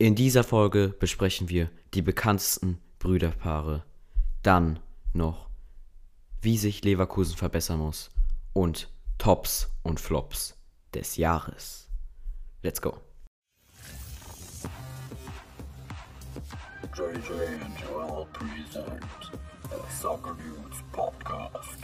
In dieser Folge besprechen wir die bekanntesten Brüderpaare, dann noch, wie sich Leverkusen verbessern muss und Tops und Flops des Jahres. Let's go. JJ and Joel present a Soccer News Podcast.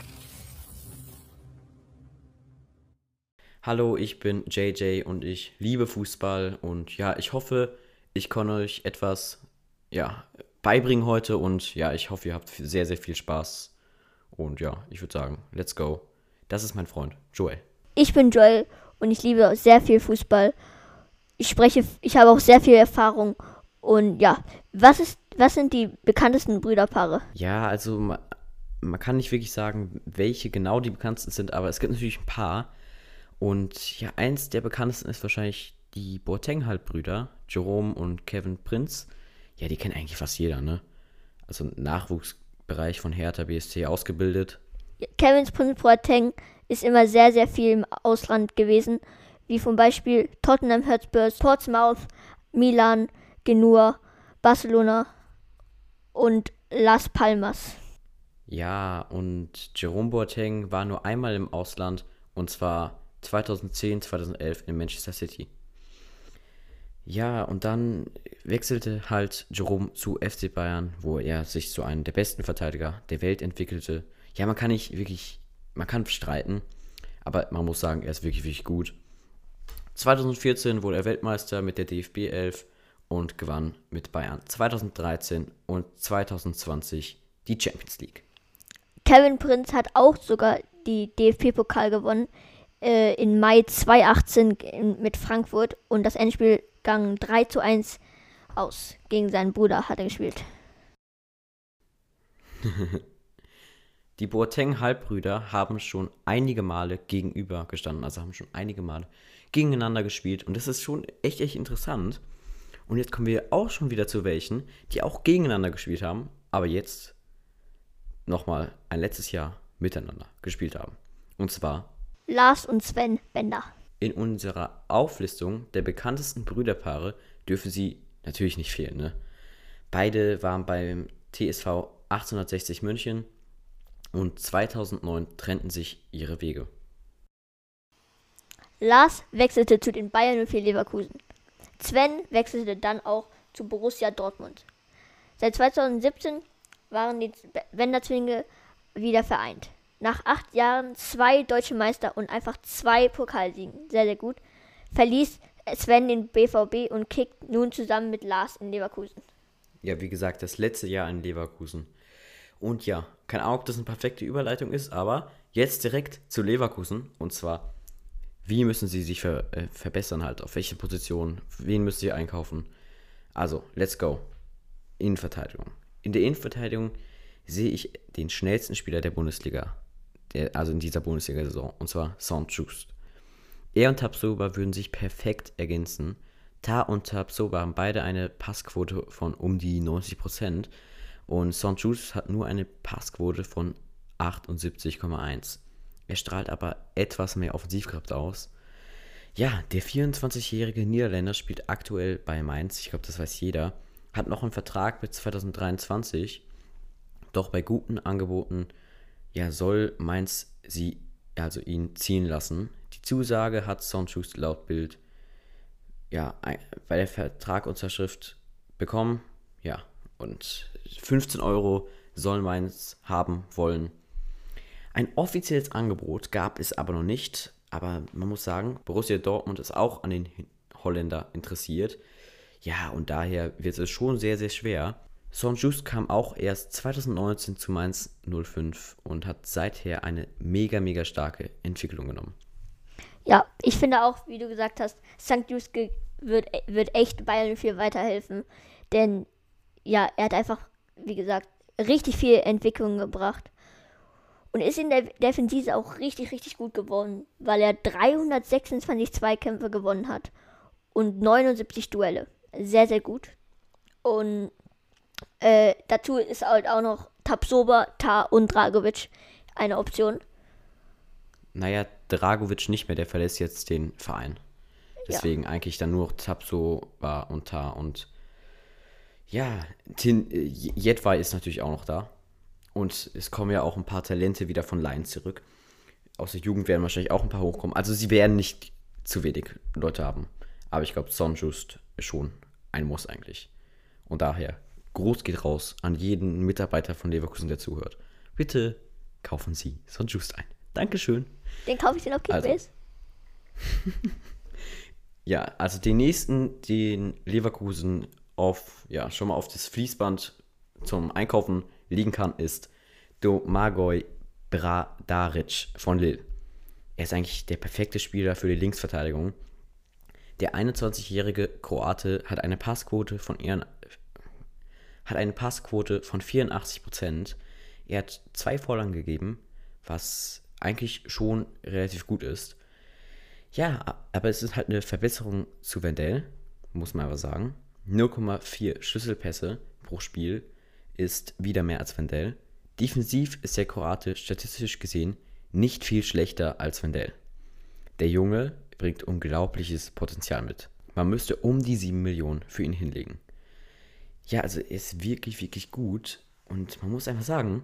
Hallo, ich bin JJ und ich liebe Fußball und ja, ich hoffe, ich kann euch etwas ja, beibringen heute und ja, ich hoffe, ihr habt sehr, sehr viel Spaß. Und ja, ich würde sagen, let's go. Das ist mein Freund, Joel. Ich bin Joel und ich liebe sehr viel Fußball. Ich spreche, ich habe auch sehr viel Erfahrung. Und ja, was ist, was sind die bekanntesten Brüderpaare? Ja, also man, man kann nicht wirklich sagen, welche genau die bekanntesten sind, aber es gibt natürlich ein paar. Und ja, eins der bekanntesten ist wahrscheinlich die Boateng-Halbbrüder, Jerome und Kevin Prinz. Ja, die kennt eigentlich fast jeder, ne? Also Nachwuchsbereich von Hertha BSC ausgebildet. Kevin Prinz Boateng ist immer sehr, sehr viel im Ausland gewesen, wie zum Beispiel Tottenham Hotspur, Portsmouth, Milan, Genua, Barcelona und Las Palmas. Ja, und Jerome Boateng war nur einmal im Ausland und zwar 2010, 2011 in Manchester City. Ja, und dann wechselte halt Jerome zu FC Bayern, wo er sich zu einem der besten Verteidiger der Welt entwickelte. Ja, man kann nicht wirklich, man kann streiten, aber man muss sagen, er ist wirklich, wirklich gut. 2014 wurde er Weltmeister mit der DFB 11 und gewann mit Bayern 2013 und 2020 die Champions League. Kevin Prinz hat auch sogar die DFB-Pokal gewonnen äh, in Mai 2018 in, mit Frankfurt und das Endspiel gang 3 zu 1 aus. Gegen seinen Bruder hat er gespielt. Die Boateng-Halbbrüder haben schon einige Male gegenüber gestanden, also haben schon einige Male gegeneinander gespielt und das ist schon echt, echt interessant. Und jetzt kommen wir auch schon wieder zu welchen, die auch gegeneinander gespielt haben, aber jetzt nochmal ein letztes Jahr miteinander gespielt haben. Und zwar Lars und Sven Bender. In unserer Auflistung der bekanntesten Brüderpaare dürfen sie natürlich nicht fehlen. Ne? Beide waren beim TSV 1860 München und 2009 trennten sich ihre Wege. Lars wechselte zu den Bayern 04 Leverkusen. Sven wechselte dann auch zu Borussia Dortmund. Seit 2017 waren die Bender-Zwillinge wieder vereint. Nach acht Jahren zwei deutsche Meister und einfach zwei Pokalsiegen, sehr, sehr gut, verließ Sven den BVB und kickt nun zusammen mit Lars in Leverkusen. Ja, wie gesagt, das letzte Jahr in Leverkusen. Und ja, keine Ahnung, ob das eine perfekte Überleitung ist, aber jetzt direkt zu Leverkusen. Und zwar, wie müssen sie sich ver äh, verbessern halt? Auf welche Position? Wen müssen sie einkaufen? Also, let's go. Innenverteidigung. In der Innenverteidigung sehe ich den schnellsten Spieler der Bundesliga. Also in dieser Bundesliga-Saison. Und zwar Sound Er und Tabsoba würden sich perfekt ergänzen. Ta und Tabsoba haben beide eine Passquote von um die 90%. Und Saint-Just hat nur eine Passquote von 78,1. Er strahlt aber etwas mehr Offensivkraft aus. Ja, der 24-jährige Niederländer spielt aktuell bei Mainz, ich glaube, das weiß jeder, hat noch einen Vertrag bis 2023, doch bei guten Angeboten ja, soll Mainz sie, also ihn ziehen lassen. Die Zusage hat Saint-Just laut Bild ja, bei der Vertragsunterschrift bekommen, ja, und 15 Euro soll Mainz haben wollen. Ein offizielles Angebot gab es aber noch nicht, aber man muss sagen, Borussia Dortmund ist auch an den Holländer interessiert. Ja, und daher wird es schon sehr, sehr schwer. Saint-Just kam auch erst 2019 zu Mainz 05 und hat seither eine mega, mega starke Entwicklung genommen. Ja, ich finde auch, wie du gesagt hast, St. Just wird, wird echt Bayern 04 weiterhelfen. Denn ja, er hat einfach, wie gesagt, richtig viel Entwicklung gebracht. Und ist in der Defensive auch richtig, richtig gut geworden, weil er 326 Zweikämpfe gewonnen hat und 79 Duelle. Sehr, sehr gut. Und äh, dazu ist halt auch noch Tapsoba, Ta und Dragovic eine Option. Naja, Dragovic nicht mehr, der verlässt jetzt den Verein. Deswegen eigentlich dann nur Tapso war und Ta und ja, Tin, äh, Jedwai ist natürlich auch noch da. Und es kommen ja auch ein paar Talente wieder von Lions zurück. Aus der Jugend werden wahrscheinlich auch ein paar hochkommen. Also sie werden nicht zu wenig Leute haben. Aber ich glaube, Sonjust ist schon ein Muss eigentlich. Und daher, groß geht raus an jeden Mitarbeiter von Leverkusen, der zuhört. Bitte kaufen Sie Sonjust ein. Dankeschön. Den kaufe ich den auf Kickbase. Also. Ja, also den nächsten, den Leverkusen auf, ja, schon mal auf das Fließband zum Einkaufen liegen kann, ist Domagoj Bradaric von Lille. Er ist eigentlich der perfekte Spieler für die Linksverteidigung. Der 21-jährige Kroate hat eine Passquote von ihren, hat eine Passquote von 84%. Er hat zwei Vorlagen gegeben, was eigentlich schon relativ gut ist. Ja, aber es ist halt eine Verbesserung zu Wendell, muss man aber sagen. 0,4 Schlüsselpässe pro Spiel ist wieder mehr als Wendell. Defensiv ist der Kroate statistisch gesehen nicht viel schlechter als Wendell. Der Junge bringt unglaubliches Potenzial mit. Man müsste um die 7 Millionen für ihn hinlegen. Ja, also er ist wirklich, wirklich gut. Und man muss einfach sagen,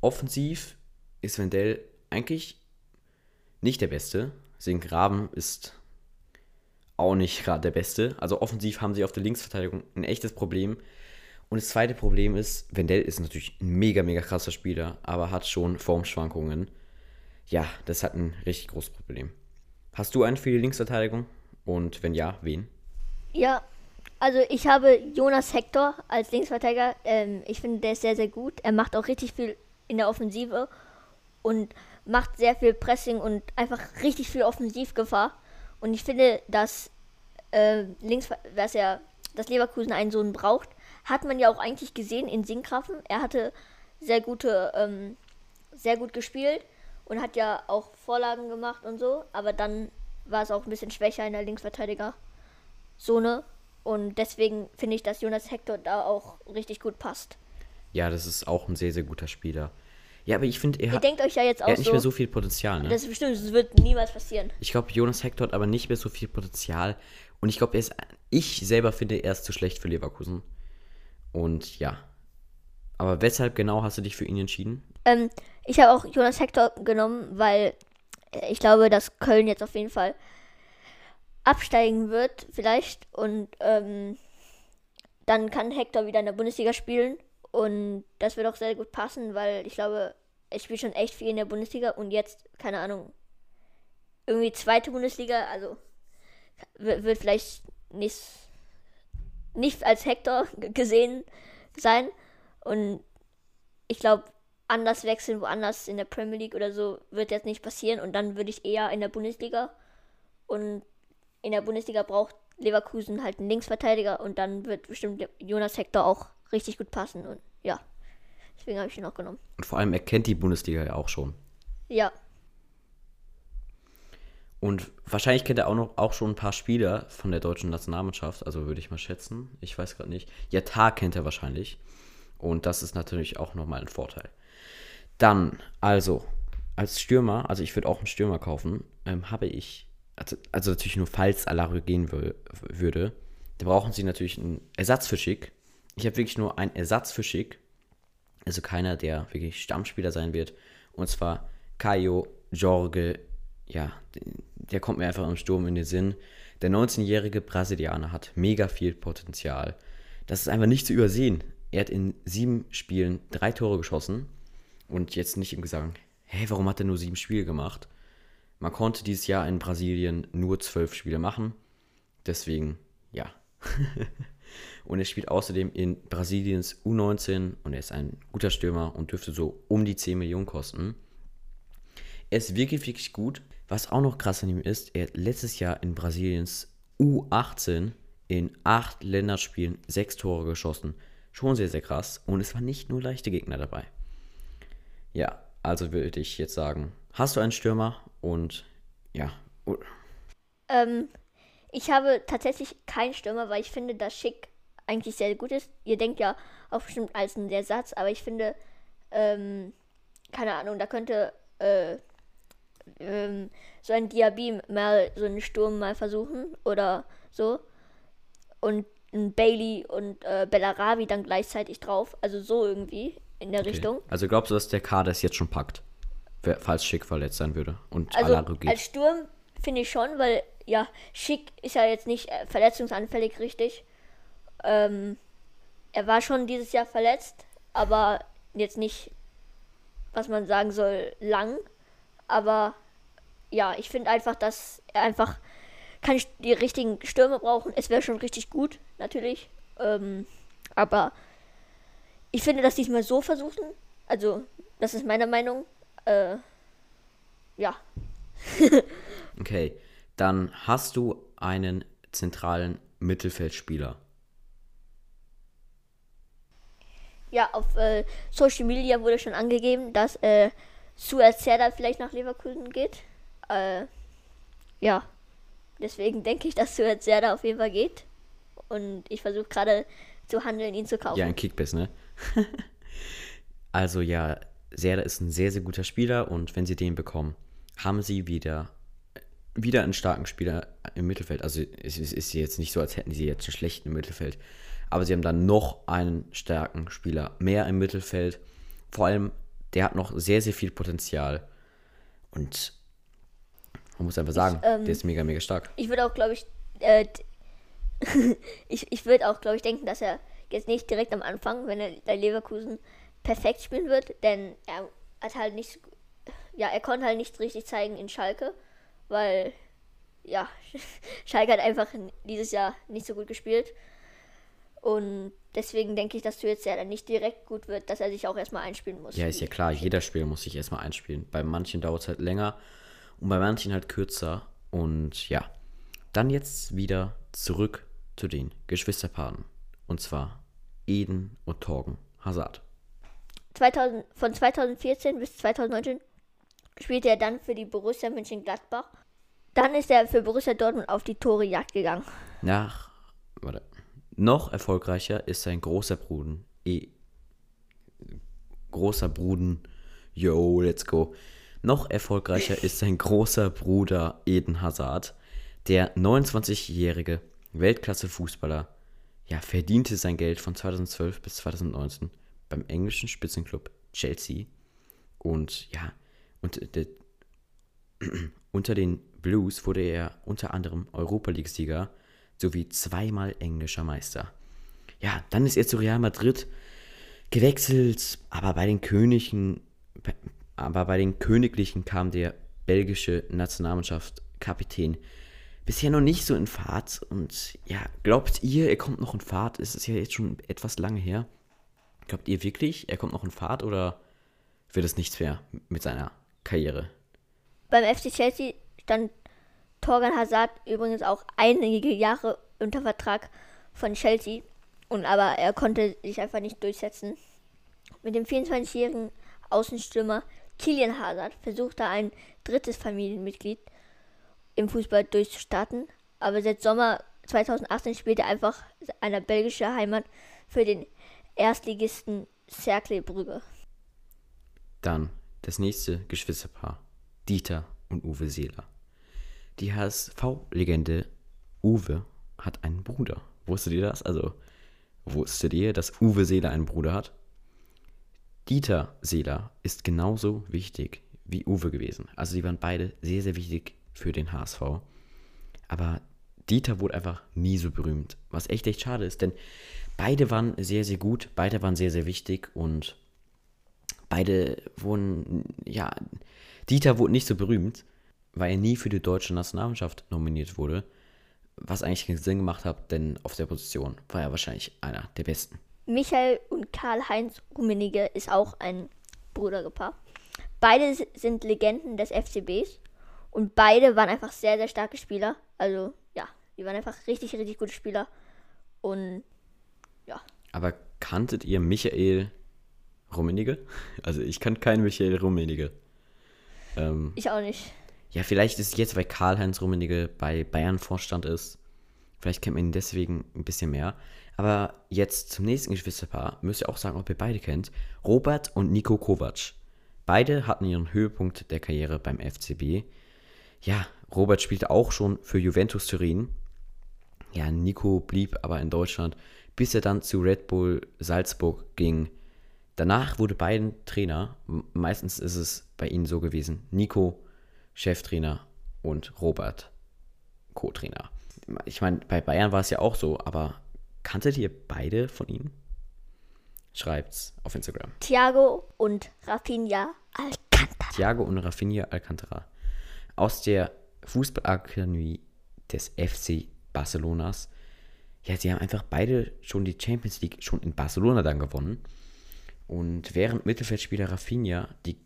offensiv ist Wendell eigentlich nicht der Beste. Deswegen Graben ist auch nicht gerade der Beste. Also offensiv haben sie auf der Linksverteidigung ein echtes Problem. Und das zweite Problem ist, Wendell ist natürlich ein mega, mega krasser Spieler, aber hat schon Formschwankungen. Ja, das hat ein richtig großes Problem. Hast du einen für die Linksverteidigung? Und wenn ja, wen? Ja, also ich habe Jonas Hector als Linksverteidiger. Ähm, ich finde, der ist sehr, sehr gut. Er macht auch richtig viel in der Offensive und macht sehr viel Pressing und einfach richtig viel Offensivgefahr. Und ich finde, dass äh, links, dass er, dass Leverkusen einen Sohn braucht, hat man ja auch eigentlich gesehen in Sinkgrafen. Er hatte sehr gute, ähm, sehr gut gespielt und hat ja auch Vorlagen gemacht und so, aber dann war es auch ein bisschen schwächer in der Linksverteidiger-Zone. Und deswegen finde ich, dass Jonas Hector da auch richtig gut passt. Ja, das ist auch ein sehr, sehr guter Spieler. Ja, aber ich finde, er, hat, denkt euch ja jetzt auch er hat nicht so, mehr so viel Potenzial. Ne? das ist bestimmt, das wird niemals passieren. Ich glaube, Jonas Hector hat aber nicht mehr so viel Potenzial. Und ich glaube, er ist. Ich selber finde, er ist zu schlecht für Leverkusen. Und ja. Aber weshalb genau hast du dich für ihn entschieden? Ähm, ich habe auch Jonas Hector genommen, weil äh, ich glaube, dass Köln jetzt auf jeden Fall absteigen wird, vielleicht. Und ähm, dann kann Hector wieder in der Bundesliga spielen. Und das wird auch sehr gut passen, weil ich glaube, er spielt schon echt viel in der Bundesliga und jetzt, keine Ahnung, irgendwie zweite Bundesliga, also wird vielleicht nicht, nicht als Hector gesehen sein. Und ich glaube, anders wechseln, woanders in der Premier League oder so, wird jetzt nicht passieren. Und dann würde ich eher in der Bundesliga. Und in der Bundesliga braucht Leverkusen halt einen Linksverteidiger. Und dann wird bestimmt Jonas Hector auch richtig gut passen. Und ja, deswegen habe ich ihn auch genommen. Und vor allem, er kennt die Bundesliga ja auch schon. Ja, Und wahrscheinlich kennt er auch noch auch schon ein paar Spieler von der deutschen Nationalmannschaft, also würde ich mal schätzen. Ich weiß gerade nicht. Ja, Tar kennt er wahrscheinlich. Und das ist natürlich auch nochmal ein Vorteil. Dann, also, als Stürmer, also ich würde auch einen Stürmer kaufen, ähm, habe ich, also, also natürlich nur falls Alario gehen würde, da brauchen sie natürlich einen Ersatz für Schick. Ich habe wirklich nur einen Ersatz für Schick. Also keiner, der wirklich Stammspieler sein wird. Und zwar Caio Jorge, ja, der kommt mir einfach im Sturm in den Sinn. Der 19-jährige Brasilianer hat mega viel Potenzial. Das ist einfach nicht zu übersehen. Er hat in sieben Spielen drei Tore geschossen. Und jetzt nicht im sagen, hä, warum hat er nur sieben Spiele gemacht? Man konnte dieses Jahr in Brasilien nur zwölf Spiele machen. Deswegen, ja. und er spielt außerdem in Brasiliens U19 und er ist ein guter Stürmer und dürfte so um die 10 Millionen kosten. Er ist wirklich, wirklich gut. Was auch noch krass an ihm ist, er hat letztes Jahr in Brasiliens U18 in acht Länderspielen sechs Tore geschossen. Schon sehr, sehr krass. Und es waren nicht nur leichte Gegner dabei. Ja, also würde ich jetzt sagen, hast du einen Stürmer und ja, ähm, ich habe tatsächlich keinen Stürmer, weil ich finde, dass Schick eigentlich sehr gut ist. Ihr denkt ja auch bestimmt als ein Ersatz, aber ich finde, ähm, keine Ahnung, da könnte, äh, ähm, so ein Diaby mal so einen Sturm mal versuchen oder so. Und ein Bailey und äh, Bellarabi dann gleichzeitig drauf. Also so irgendwie in der Okay. Richtung. Also glaubst du, dass der Kader es jetzt schon packt? Falls Schick verletzt sein würde und Also Alaro geht. als Sturm finde ich schon, weil ja, Schick ist ja jetzt nicht äh, verletzungsanfällig richtig. Ähm, er war schon dieses Jahr verletzt, aber jetzt nicht, was man sagen soll, lang. Aber ja, ich finde einfach, dass er einfach kann ich die richtigen Stürme brauchen. Es wäre schon richtig gut, natürlich. Ähm, aber ich finde, dass diesmal so versuchen. Also, das ist meine Meinung. Äh, ja, Okay, dann hast du einen zentralen Mittelfeldspieler. Ja, auf äh, Social Media wurde schon angegeben, dass äh, Suat Serdar vielleicht nach Leverkusen geht. Äh, ja, deswegen denke ich, dass Suat Serdar auf jeden Fall geht. Und ich versuche gerade zu handeln, ihn zu kaufen. Ja, ein Kickbiss, ne? also ja, Serda ist ein sehr, sehr guter Spieler und wenn sie den bekommen, haben sie wieder, wieder einen starken Spieler im Mittelfeld. Also es ist, jetzt nicht so, als hätten sie jetzt einen schlechten im Mittelfeld. Aber sie haben dann noch einen starken Spieler mehr im Mittelfeld. Vor allem, der hat noch sehr, sehr viel Potenzial. Und man muss einfach sagen, ähm, der ist mega, mega stark. Ich würde auch, glaube ich, äh, ich, ich würde auch, glaube ich, denken, dass er jetzt nicht direkt am Anfang, wenn er bei Leverkusen perfekt spielen wird, denn er hat halt nicht, ja, er konnte halt nicht richtig zeigen in Schalke, weil, ja, Schalke hat einfach dieses Jahr nicht so gut gespielt. Und deswegen denke ich, dass du jetzt ja dann nicht direkt gut wird, dass er sich auch erstmal einspielen muss. Ja, ist ja klar, jeder Spieler muss sich erstmal einspielen. Bei manchen dauert es halt länger und bei manchen halt kürzer. Und ja, dann jetzt wieder zurück zu den Geschwisterpaaren. Und zwar Eden und Torgen Hazard. 2000, von 2014 bis 2019 spielte er dann für die Borussia Mönchengladbach. Dann ist er für Borussia Dortmund auf die Torejagd gegangen. Nach, warte, noch erfolgreicher ist sein großer Bruder. E, großer Bruden. Yo, let's go. Noch erfolgreicher ist sein großer Bruder Eden Hazard. Der 29-jährige Weltklasse-Fußballer ja, verdiente sein Geld von 2012 bis 2019 beim englischen Spitzenclub Chelsea. Und ja, und der, unter den Blues wurde er unter anderem Europa League-Sieger sowie zweimal englischer Meister. Ja, dann ist er zu Real Madrid gewechselt, aber bei den Königen, aber bei den Königlichen kam der belgische Nationalmannschaft Kapitän bisher noch nicht so in Fahrt und ja, glaubt ihr, er kommt noch in Fahrt? Es ist ja jetzt schon etwas lange her. Glaubt ihr wirklich, er kommt noch in Fahrt oder wird es nichts mehr mit seiner Karriere? Beim FC Chelsea stand Torgan Hazard übrigens auch einige Jahre unter Vertrag von Chelsea. Und aber er konnte sich einfach nicht durchsetzen. Mit dem 24-jährigen Außenstürmer Kilian Hazard versuchte ein drittes Familienmitglied im Fußball durchzustarten. Aber seit Sommer 2018 spielt er einfach eine belgische Heimat für den Erstligisten Cercle Brügge. Dann das nächste Geschwisterpaar, Dieter und Uwe Seeler. Die HSV-Legende Uwe hat einen Bruder. Wusstet ihr das? Also, wusstet ihr, dass Uwe Seeler einen Bruder hat? Dieter Seeler ist genauso wichtig wie Uwe gewesen. Also, die waren beide sehr, sehr wichtig für den HSV. Aber Dieter wurde einfach nie so berühmt. Was echt, echt schade ist, denn beide waren sehr, sehr gut, beide waren sehr, sehr wichtig und beide wurden, ja, Dieter wurde nicht so berühmt, weil er nie für die deutsche Nationalmannschaft nominiert wurde. Was eigentlich keinen Sinn gemacht hat, denn auf der Position war er wahrscheinlich einer der besten. Michael und Karl-Heinz Rummenigge ist auch ein Brudergepaar. Beide sind Legenden des FCBs und beide waren einfach sehr, sehr starke Spieler. Also ja, die waren einfach richtig, richtig gute Spieler. Und ja, Aber kanntet ihr Michael Rummenigge? Also ich kann keinen Michael Rummenigge. Ähm, ich auch nicht. ja, vielleicht ist es jetzt, weil Karl-Heinz Rummenigge bei Bayern Vorstand ist. Vielleicht kennt man ihn deswegen ein bisschen mehr. Aber jetzt zum nächsten Geschwisterpaar müsst ihr auch sagen, ob ihr beide kennt. Robert und Nico Kovac. Beide hatten ihren Höhepunkt der Karriere beim FCB. Ja, Robert spielte auch schon für Juventus Turin. Ja, Nico blieb aber in Deutschland, bis er dann zu Red Bull Salzburg ging. Danach wurde beiden Trainer. Meistens ist es bei ihnen so gewesen. Nico, Cheftrainer und Robert, Co-Trainer. Ich meine, bei Bayern war es ja auch so, aber kanntet ihr beide von ihnen? Schreibt's auf Instagram. Thiago und Rafinha Alcantara. Thiago und Rafinha Alcantara. Aus der Fußballakademie des FC Barcelonas. Ja, sie haben einfach beide schon die Champions League schon in Barcelona dann gewonnen. Und während Mittelfeldspieler Rafinha die,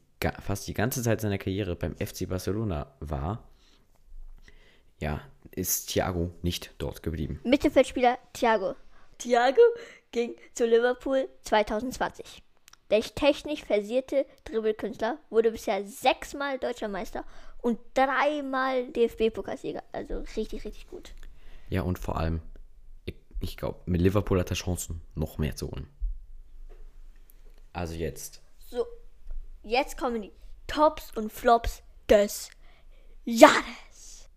fast die ganze Zeit seiner Karriere beim FC Barcelona war, ja, ist Thiago nicht dort geblieben. Mittelfeldspieler Thiago. Thiago ging zu Liverpool 2020. Der technisch versierte Dribbelkünstler wurde bisher sechsmal deutscher Meister und dreimal DFB-Pokalsieger. Also richtig, richtig gut. Ja, und vor allem, ich, glaube, mit Liverpool hat er Chancen, noch mehr zu holen. Also jetzt. So, jetzt kommen die Tops und Flops des Jahres.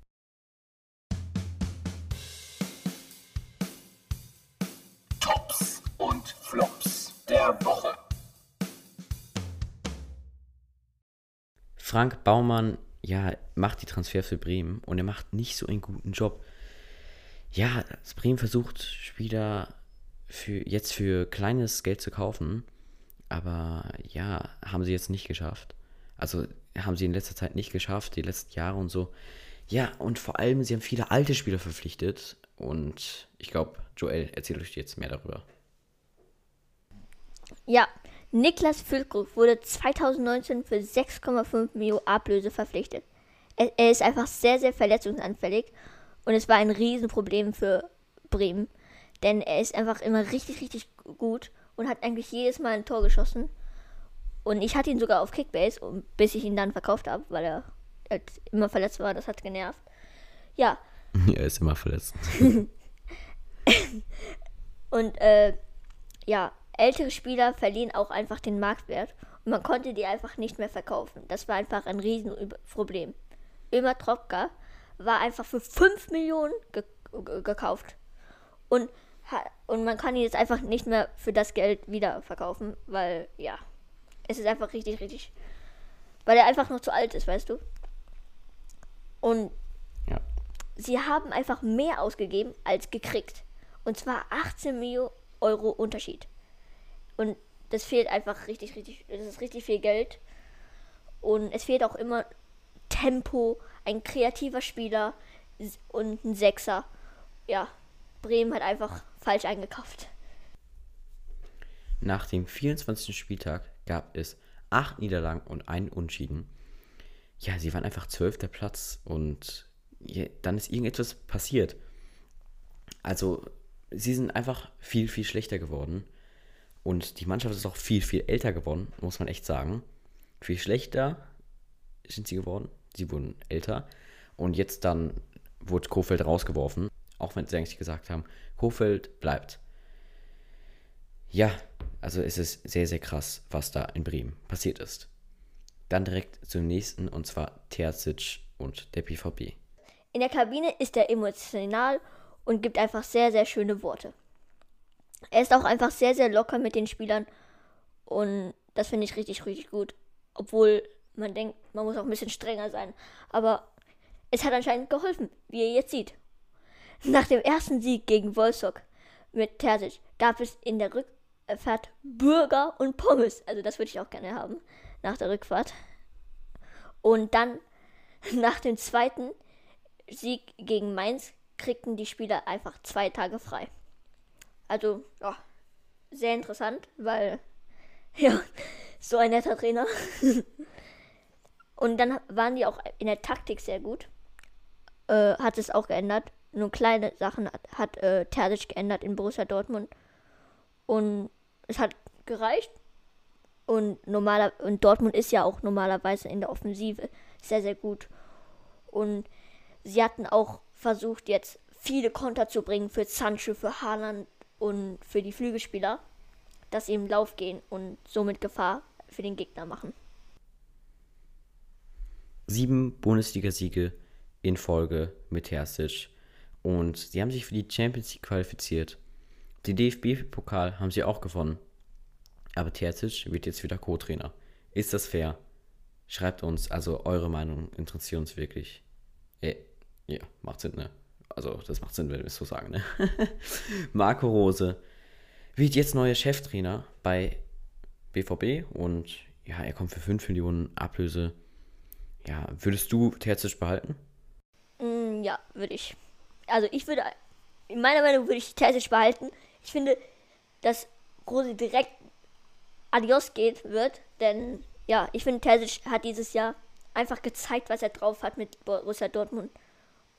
Tops und Flops der Woche. Frank Baumann, ja, macht die Transfer für Bremen und er macht nicht so einen guten Job. Ja, Bremen versucht Spieler für, jetzt für kleines Geld zu kaufen, aber ja, haben sie jetzt nicht geschafft. Also haben sie in letzter Zeit nicht geschafft, die letzten Jahre und so. Ja, und vor allem, sie haben viele alte Spieler verpflichtet und ich glaube, Joel erzählt euch jetzt mehr darüber. Ja, Niklas Füllkrug wurde 2019 für 6,5 Millionen Ablöse verpflichtet. Er, er ist einfach sehr, sehr verletzungsanfällig und es war ein Riesenproblem für Bremen, denn er ist einfach immer richtig, richtig gut und hat eigentlich jedes Mal ein Tor geschossen. Und ich hatte ihn sogar auf Kickbase, bis ich ihn dann verkauft habe, weil er halt immer verletzt war. Das hat genervt. Ja. Er ist immer verletzt. und äh, ja, ältere Spieler verlieren auch einfach den Marktwert und man konnte die einfach nicht mehr verkaufen. Das war einfach ein Riesenproblem. Ömer Tropka war einfach für 5 Millionen ge gekauft und, und man kann ihn jetzt einfach nicht mehr für das Geld wieder verkaufen, weil ja, es ist einfach richtig, richtig, weil er einfach noch zu alt ist, weißt du. Und ja. sie haben einfach mehr ausgegeben als gekriegt. Und zwar 18 Millionen Euro Unterschied. Und das fehlt einfach richtig, richtig, das ist richtig viel Geld. Und es fehlt auch immer Tempo, ein kreativer Spieler und ein Sechser. Ja, Bremen hat einfach falsch eingekauft. Nach dem 24. Spieltag gab es acht Niederlagen und einen Unschieden. Ja, sie waren einfach zwölfter Platz und dann ist irgendetwas passiert. Also, sie sind einfach viel, viel schlechter geworden. Und die Mannschaft ist auch viel, viel älter geworden, muss man echt sagen. Viel schlechter sind sie geworden. Sie wurden älter. Und jetzt dann wurde Kofeld rausgeworfen. Auch wenn sie eigentlich gesagt haben, Kofeld bleibt. Ja, also es ist sehr, sehr krass, was da in Bremen passiert ist. Dann direkt zum nächsten, und zwar Terzic und der PvP. In der Kabine ist er emotional und gibt einfach sehr, sehr schöne Worte. Er ist auch einfach sehr, sehr locker mit den Spielern. Und das finde ich richtig, richtig gut. Obwohl man denkt, man muss auch ein bisschen strenger sein. Aber es hat anscheinend geholfen, wie ihr jetzt seht. Nach dem ersten Sieg gegen Wolfsburg mit Terzic gab es in der Rückfahrt Burger und Pommes. Also das würde ich auch gerne haben nach der Rückfahrt. Und dann nach dem zweiten Sieg gegen Mainz kriegten die Spieler einfach zwei Tage frei. Also, ja, sehr interessant, weil, ja, so ein netter Trainer. Und dann waren die auch in der Taktik sehr gut. Äh, hat es auch geändert. Nur kleine Sachen hat, hat äh, Terzic geändert in Borussia Dortmund. Und es hat gereicht. Und, normaler, und Dortmund ist ja auch normalerweise in der Offensive sehr, sehr gut. Und sie hatten auch versucht, jetzt viele Konter zu bringen für Sancho, für Haaland und für die Flügelspieler, dass sie im Lauf gehen und somit Gefahr für den Gegner machen. Sieben Bundesliga-Siege in Folge mit Terzic. Und sie haben sich für die Champions League qualifiziert. Den DFB-Pokal haben sie auch gewonnen. Aber Terzic wird jetzt wieder Co-Trainer. Ist das fair? Schreibt uns, also eure Meinung interessiert uns wirklich. Äh, ja, macht Sinn, ne? Also, das macht Sinn, wenn wir es so sagen, ne? Marco Rose wird jetzt neuer Cheftrainer bei BVB und ja, er kommt für 5 Millionen Ablöse. Ja, würdest du Terzic behalten? Mm, ja, würde ich. Also ich würde, in meiner Meinung würde ich Terzic behalten. Ich finde, dass Rose direkt adios geht wird, denn ja, ich finde, Terzic hat dieses Jahr einfach gezeigt, was er drauf hat mit Borussia Dortmund.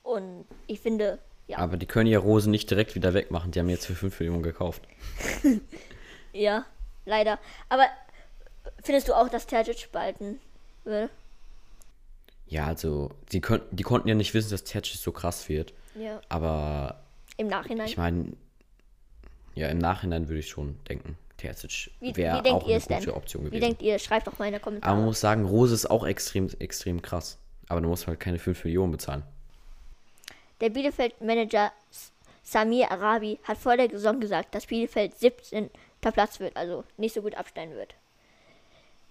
Und ich finde, ja. Aber die können ja Rose nicht direkt wieder wegmachen. Die haben jetzt für 5 Millionen gekauft. ja, leider. Aber findest du auch, dass Terzic behalten will? Ja, also, die, kon die konnten ja nicht wissen, dass Terzic so krass wird. Ja. Aber. Im Nachhinein? Ich meine, ja, im Nachhinein würde ich schon denken, Terzic wäre auch eine gute denn? Option gewesen. Wie denkt ihr? Schreibt doch mal in der Kommentare. Aber man muss sagen, Rose ist auch extrem, extrem krass. Aber du musst halt keine 5 Millionen bezahlen. Der Bielefeld-Manager Samir Arabi hat vor der Saison gesagt, dass Bielefeld 17. Platz wird, also nicht so gut absteigen wird.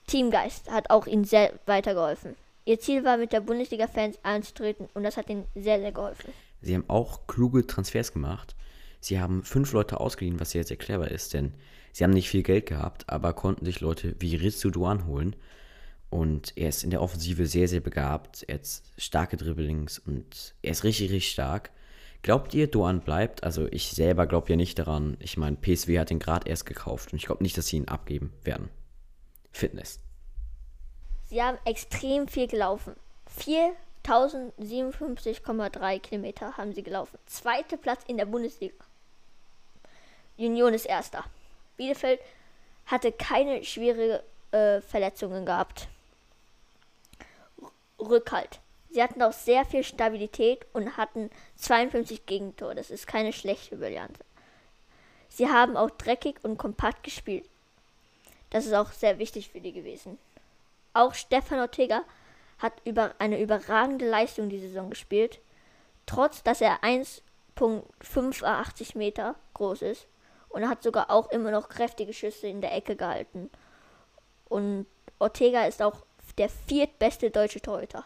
Teamgeist hat auch ihnen sehr weitergeholfen. Ihr Ziel war, mit der Bundesliga-Fans einzutreten und das hat ihnen sehr, sehr geholfen. Sie haben auch kluge Transfers gemacht. Sie haben fünf Leute ausgeliehen, was sehr, sehr clever ist, denn sie haben nicht viel Geld gehabt, aber konnten sich Leute wie Rizzu Duan holen. Und er ist in der Offensive sehr, sehr begabt. Er hat starke Dribblings und er ist richtig, richtig stark. Glaubt ihr, Duan bleibt? Also ich selber glaube ja nicht daran. Ich meine, PSW hat ihn gerade erst gekauft und ich glaube nicht, dass sie ihn abgeben werden. Fitness. Sie haben extrem viel gelaufen. 4057,3 Kilometer haben sie gelaufen. Zweiter Platz in der Bundesliga. Union ist erster. Bielefeld hatte keine schwere äh, Verletzungen gehabt. Rückhalt. Sie hatten auch sehr viel Stabilität und hatten 52 Gegentore. Das ist keine schlechte Variante. Sie haben auch dreckig und kompakt gespielt. Das ist auch sehr wichtig für die gewesen. Auch Stefan Ortega hat über eine überragende Leistung die Saison gespielt, trotz dass er 1,85 Meter groß ist und er hat sogar auch immer noch kräftige Schüsse in der Ecke gehalten. Und Ortega ist auch der viertbeste deutsche Torhüter.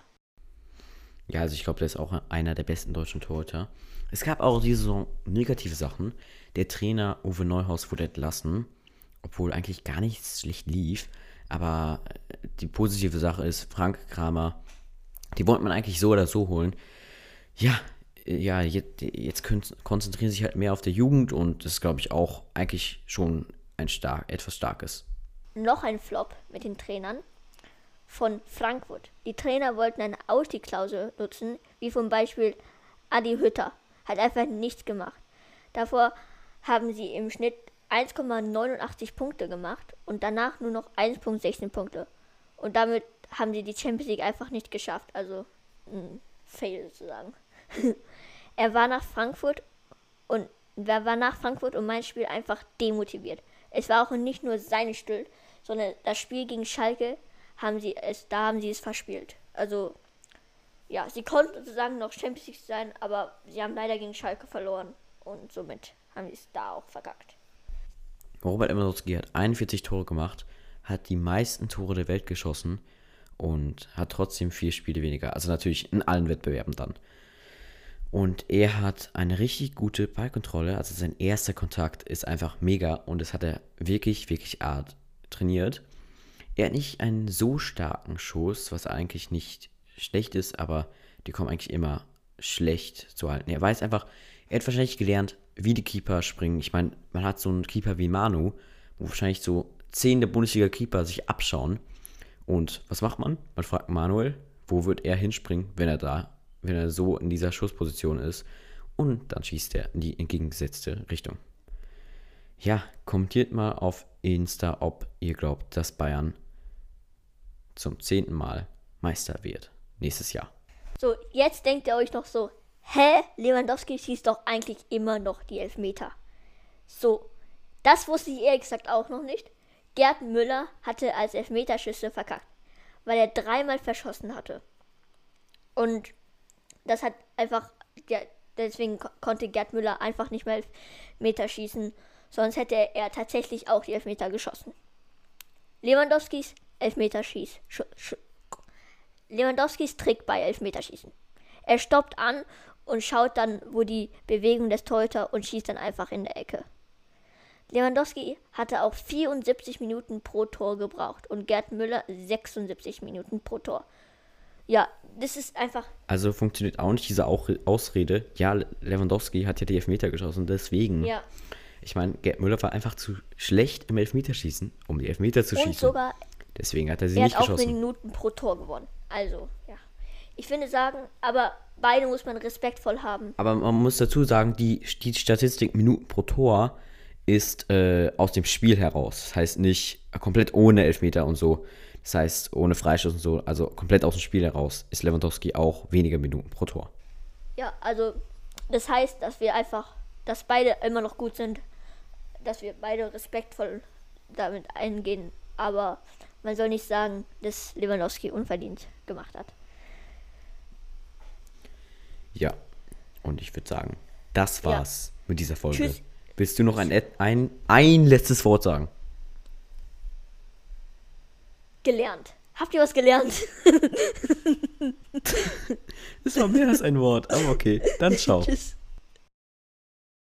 Ja, also ich glaube, der ist auch einer der besten deutschen Torhüter. Es gab auch diese Saison negative Sachen. Der Trainer Uwe Neuhaus wurde entlassen, obwohl eigentlich gar nichts schlecht lief. Aber äh, die positive Sache ist, Frank Kramer, die wollte man eigentlich so oder so holen. Ja, äh, ja, jetzt, jetzt konzentrieren sich halt mehr auf der Jugend und das ist, glaube ich, auch eigentlich schon ein stark, etwas Starkes. Noch ein Flop mit den Trainern von Frankfurt. Die Trainer wollten eine Ausstiegsklausel nutzen, wie zum Beispiel Adi Hütter. Hat einfach nichts gemacht. Davor haben sie im Schnitt 1,89 Punkte gemacht und danach nur noch 1,16 Punkte. Und damit haben sie die Champions League einfach nicht geschafft. Also ein Fail sozusagen. er war nach Frankfurt und er war nach Frankfurt und mein Spiel einfach demotiviert. Es war auch nicht nur seine Schuld, sondern das Spiel gegen Schalke haben sie es, da haben sie es verspielt. Also, ja, sie konnten sozusagen noch Champions League sein, aber sie haben leider gegen Schalke verloren und somit haben sie es da auch verkackt. Robert Lewandowski hat 41 Tore gemacht, hat die meisten Tore der Welt geschossen und hat trotzdem vier Spiele weniger. Also natürlich in allen Wettbewerben dann. Und er hat eine richtig gute Ballkontrolle. Also sein erster Kontakt ist einfach mega und das hat er wirklich, wirklich art trainiert. Er hat nicht einen so starken Schuss, was eigentlich nicht schlecht ist, aber die kommen eigentlich immer schlecht zu halten. Er weiß einfach, er hat wahrscheinlich gelernt, wie die Keeper springen. Ich meine, man hat so einen Keeper wie Manu, wo wahrscheinlich so zehn der Bundesliga-Keeper sich abschauen. Und was macht man? Man fragt Manuel, wo wird er hinspringen, wenn er da, wenn er so in dieser Schussposition ist. Und dann schießt er in die entgegengesetzte Richtung. Ja, kommentiert mal auf Insta, ob ihr glaubt, dass Bayern zum zehnten Mal Meister wird nächstes Jahr. So, jetzt denkt ihr euch noch so, hä, Lewandowski schießt doch eigentlich immer noch die Elfmeter. So, das wusste ich ehrlich gesagt auch noch nicht. Gerd Müller hatte als Elfmeterschüsse verkackt, weil er dreimal verschossen hatte. Und das hat einfach, ja, deswegen ko- konnte Gerd Müller einfach nicht mehr Elfmeter schießen. Sonst hätte er tatsächlich auch die Elfmeter geschossen. Lewandowskis Elfmeterschieß. Sch sch Lewandowskis Trick bei Elfmeterschießen. Er stoppt an und schaut dann, wo die Bewegung des Torhüter und schießt dann einfach in der Ecke. Lewandowski hatte auch 74 Minuten pro Tor gebraucht und Gerd Müller 76 Minuten pro Tor. Ja, das ist einfach Also funktioniert auch nicht diese Au- Ausrede, ja, Lewandowski hat ja die Elfmeter geschossen, deswegen. ja Ich meine, Gerd Müller war einfach zu schlecht im Elfmeterschießen, um die Elfmeter zu und schießen. sogar Deswegen hat er sie er nicht hat auch geschossen. Minuten pro Tor gewonnen. Also, ja. Ich finde sagen, aber beide muss man respektvoll haben. Aber man muss dazu sagen, die, die Statistik Minuten pro Tor ist äh, aus dem Spiel heraus. Das heißt nicht komplett ohne Elfmeter und so. Das heißt ohne Freistoß und so. Also komplett aus dem Spiel heraus ist Lewandowski auch weniger Minuten pro Tor. Ja, also das heißt, dass wir einfach, dass beide immer noch gut sind, dass wir beide respektvoll damit eingehen, aber man soll nicht sagen, dass Lewandowski unverdient gemacht hat. Ja. Und ich würde sagen, das war's mit dieser Folge. Tschüss. Willst du noch ein, ein, ein letztes Wort sagen? Gelernt. Habt ihr was gelernt? Das war mehr als ein Wort, aber okay. Dann ciao. Tschüss.